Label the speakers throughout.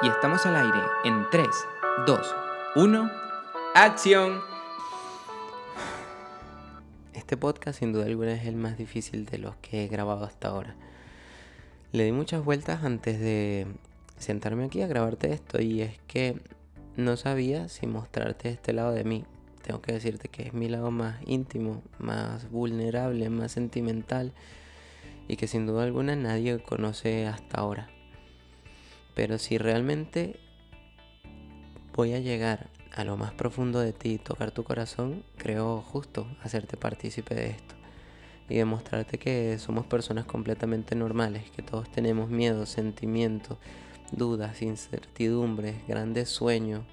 Speaker 1: Y estamos al aire en 3, 2, 1, acción.
Speaker 2: Este podcast sin duda alguna es el más difícil de los que he grabado hasta ahora. Le di muchas vueltas antes de sentarme aquí a grabarte esto y es que no sabía si mostrarte este lado de mí. Tengo que decirte que es mi lado más íntimo, más vulnerable, más sentimental y que sin duda alguna nadie conoce hasta ahora. Pero si realmente voy a llegar a lo más profundo de ti tocar tu corazón, creo justo hacerte partícipe de esto y demostrarte que somos personas completamente normales, que todos tenemos miedo, sentimientos, dudas, incertidumbres, grandes sueños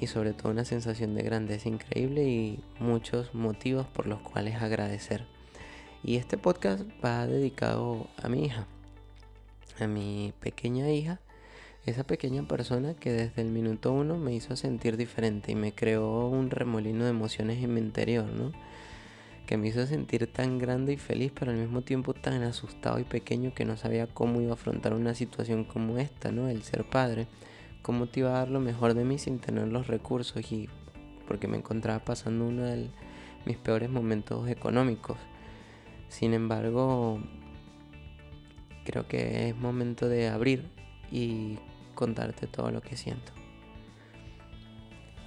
Speaker 2: y sobre todo una sensación de grandeza increíble y muchos motivos por los cuales agradecer. Y este podcast va dedicado a mi hija, a mi pequeña hija, esa pequeña persona que desde el minuto uno me hizo sentir diferente y me creó un remolino de emociones en mi interior, ¿no? Que me hizo sentir tan grande y feliz, pero al mismo tiempo tan asustado y pequeño que no sabía cómo iba a afrontar una situación como esta, ¿no? El ser padre, cómo te iba a dar lo mejor de mí sin tener los recursos y porque me encontraba pasando uno de mis peores momentos económicos. Sin embargo, creo que es momento de abrir y contarte todo lo que siento.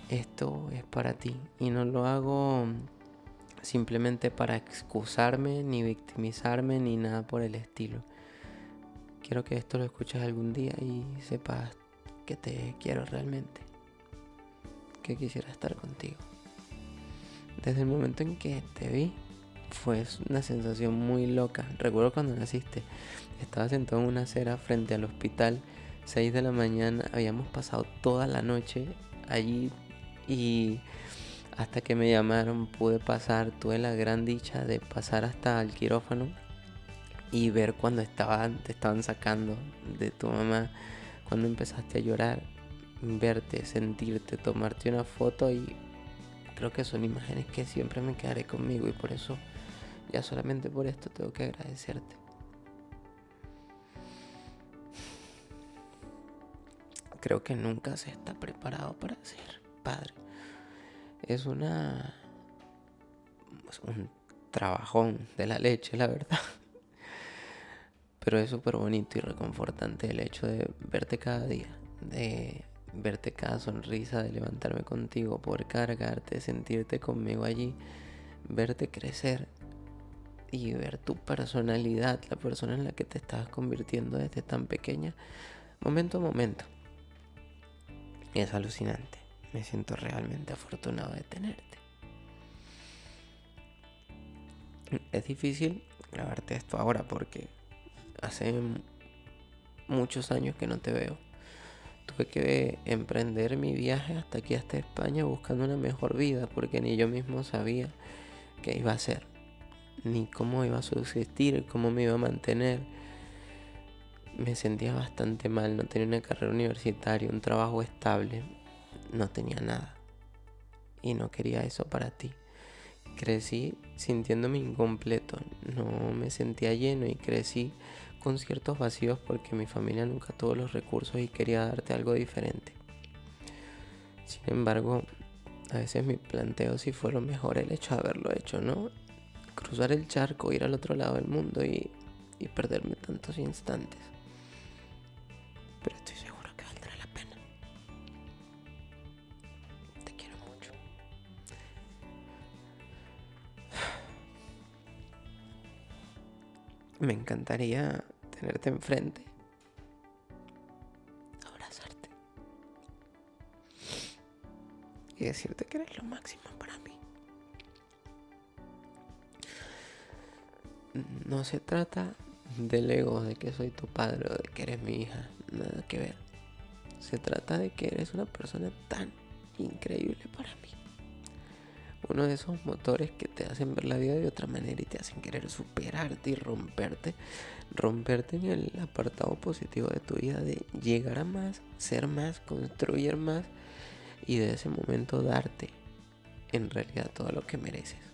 Speaker 2: Esto es para ti y no lo hago simplemente para excusarme, ni victimizarme, ni nada por el estilo. Quiero que esto lo escuches algún día y sepas que te quiero realmente, que quisiera estar contigo. Desde el momento en que te vi, fue una sensación muy loca. Recuerdo cuando naciste, estaba sentado en una acera frente al hospital, 6 de la mañana, habíamos pasado toda la noche allí y hasta que me llamaron pude pasar, tuve la gran dicha de pasar hasta el quirófano y ver cuando estaban, te estaban sacando de tu mamá, cuando empezaste a llorar, verte, sentirte, tomarte una foto y creo que son imágenes que siempre me quedaré conmigo y por eso ya solamente por esto tengo que agradecerte. Creo que nunca se está preparado para ser padre. Es una. Es un trabajón de la leche, la verdad. Pero es súper bonito y reconfortante el hecho de verte cada día, de verte cada sonrisa, de levantarme contigo, poder cargarte, sentirte conmigo allí, verte crecer y ver tu personalidad, la persona en la que te estás convirtiendo desde tan pequeña, momento a momento. Es alucinante. Me siento realmente afortunado de tenerte. Es difícil grabarte esto ahora porque hace muchos años que no te veo. Tuve que emprender mi viaje hasta aquí, hasta España, buscando una mejor vida porque ni yo mismo sabía qué iba a ser ni cómo iba a subsistir, cómo me iba a mantener. Me sentía bastante mal, no tenía una carrera universitaria, un trabajo estable, no tenía nada. Y no quería eso para ti. Crecí sintiéndome incompleto, no me sentía lleno y crecí con ciertos vacíos porque mi familia nunca tuvo los recursos y quería darte algo diferente. Sin embargo, a veces mi planteo si fue lo mejor el hecho de haberlo hecho, ¿no? Cruzar el charco, ir al otro lado del mundo y, y perderme tantos instantes. Pero estoy seguro que valdrá la pena. Te quiero mucho. Me encantaría tenerte enfrente. Abrazarte. Y decirte que eres lo máximo para mí. No se trata del ego de que soy tu padre o de que eres mi hija, nada que ver. Se trata de que eres una persona tan increíble para mí. Uno de esos motores que te hacen ver la vida de otra manera y te hacen querer superarte y romperte. Romperte en el apartado positivo de tu vida, de llegar a más, ser más, construir más y de ese momento darte en realidad todo lo que mereces.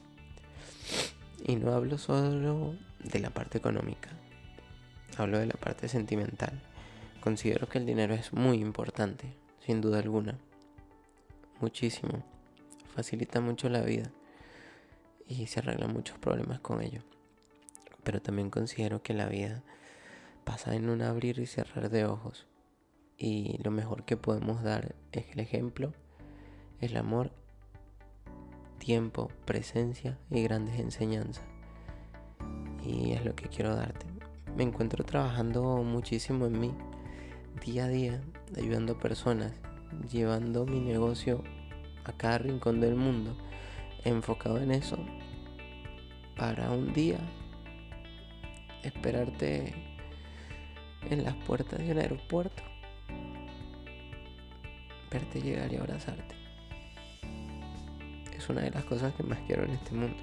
Speaker 2: Y no hablo solo de la parte económica, hablo de la parte sentimental. considero que el dinero es muy importante, sin duda alguna. Muchísimo. Facilita mucho la vida y se arreglan muchos problemas con ello. Pero también considero que la vida pasa en un abrir y cerrar de ojos. Y lo mejor que podemos dar es el ejemplo, el amor, tiempo, presencia y grandes enseñanzas. Y es lo que quiero darte. Me encuentro trabajando muchísimo en mí, día a día, ayudando a personas, llevando mi negocio a cada rincón del mundo, enfocado en eso, para un día esperarte en las puertas de un aeropuerto, verte llegar y abrazarte. Una de las cosas que más quiero en este mundo.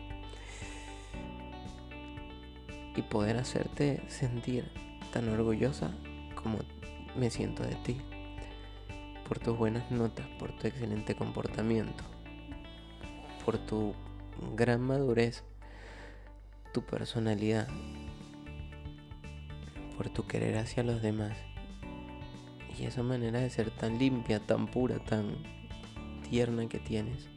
Speaker 2: Y poder hacerte sentir tan orgullosa como me siento de ti. Por tus buenas notas, por tu excelente comportamiento, por tu gran madurez, tu personalidad, por tu querer hacia los demás. Y esa manera de ser tan limpia, tan pura, tan tierna que tienes.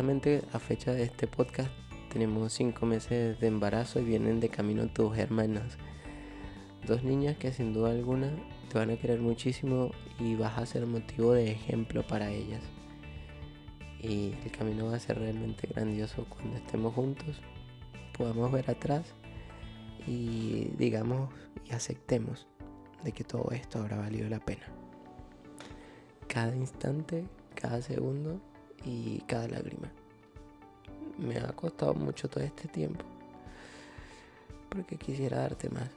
Speaker 2: Justamente a fecha de este podcast tenemos cinco meses de embarazo y vienen de camino tus hermanas. Dos niñas que sin duda alguna te van a querer muchísimo y vas a ser motivo de ejemplo para ellas. Y el camino va a ser realmente grandioso cuando estemos juntos, podamos ver atrás y digamos y aceptemos de que todo esto habrá valido la pena. Cada instante, cada segundo y cada lágrima. Me ha costado mucho todo este tiempo porque quisiera darte más.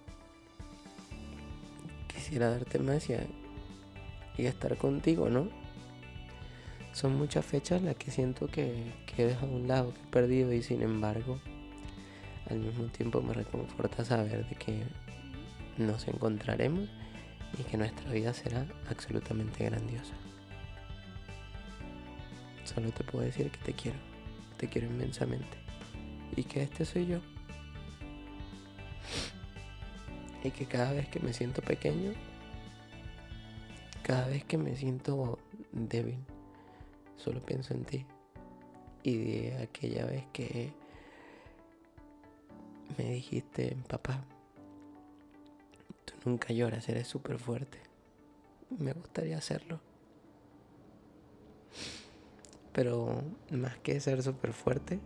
Speaker 2: Quisiera darte más y, y estar contigo, ¿no? Son muchas fechas las que siento que, que he dejado a un lado, que he perdido y sin embargo al mismo tiempo me reconforta saber de que nos encontraremos y que nuestra vida será absolutamente grandiosa. Solo te puedo decir que te quiero, te quiero inmensamente y que este soy yo. Y que cada vez que me siento pequeño, cada vez que me siento débil, solo pienso en ti. Y de aquella vez que me dijiste, papá, tú nunca lloras, eres súper fuerte. Me gustaría hacerlo. Pero más que ser súper fuerte,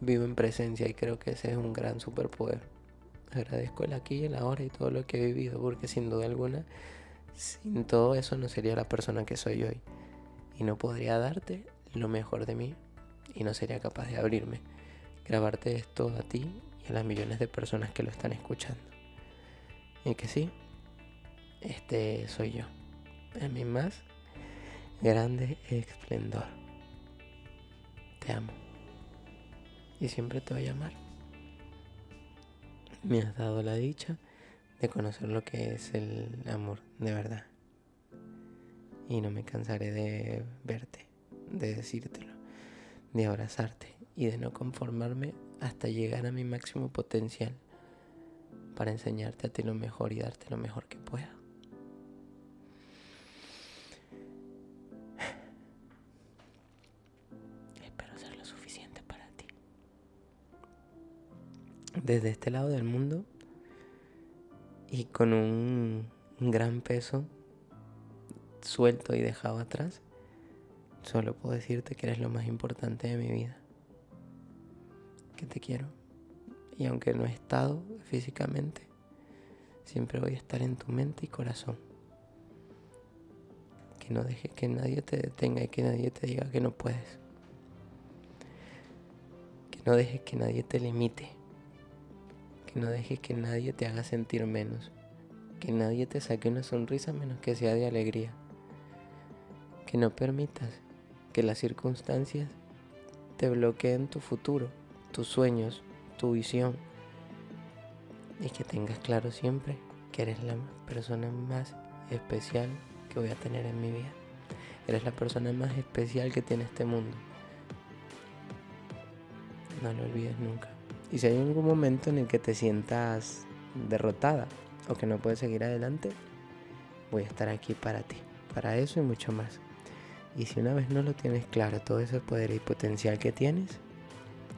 Speaker 2: vivo en presencia y creo que ese es un gran superpoder. Agradezco el aquí y el ahora y todo lo que he vivido, porque sin duda alguna, sin todo eso no sería la persona que soy hoy. Y no podría darte lo mejor de mí y no sería capaz de abrirme grabarte esto a ti y a las millones de personas que lo están escuchando. Y que sí, este soy yo, en mi más grande esplendor. Te amo. Y siempre te voy a amar. Me has dado la dicha de conocer lo que es el amor de verdad. Y no me cansaré de verte, de decírtelo, de abrazarte y de no conformarme hasta llegar a mi máximo potencial para enseñarte a ti lo mejor y darte lo mejor que pueda. Desde este lado del mundo y con un gran peso suelto y dejado atrás, solo puedo decirte que eres lo más importante de mi vida te quiero. Y aunque no he estado físicamente, siempre voy a estar en tu mente y corazón. Que no dejes que nadie te detenga y que nadie te diga que no puedes. Que no dejes que nadie te limite. Que no dejes que nadie te haga sentir menos. Que nadie te saque una sonrisa menos que sea de alegría. Que no permitas que las circunstancias te bloqueen tu futuro tus sueños, tu visión y que tengas claro siempre que eres la persona más especial que voy a tener en mi vida. Eres la persona más especial que tiene este mundo. No lo olvides nunca. Y si hay algún momento en el que te sientas derrotada o que no puedes seguir adelante, voy a estar aquí para ti, para eso y mucho más. Y si una vez no lo tienes claro, todo ese poder y potencial que tienes,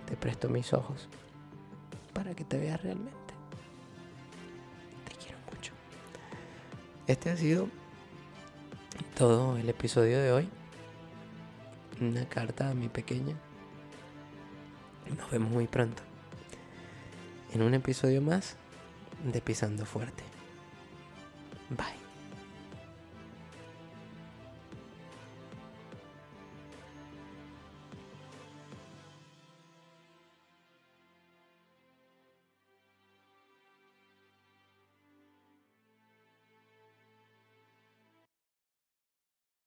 Speaker 2: te presto mis ojos para que te veas realmente. Te quiero mucho. Este ha sido todo el episodio de hoy. Una carta a mi pequeña. Nos vemos muy pronto en un episodio más de Pisando Fuerte. Bye.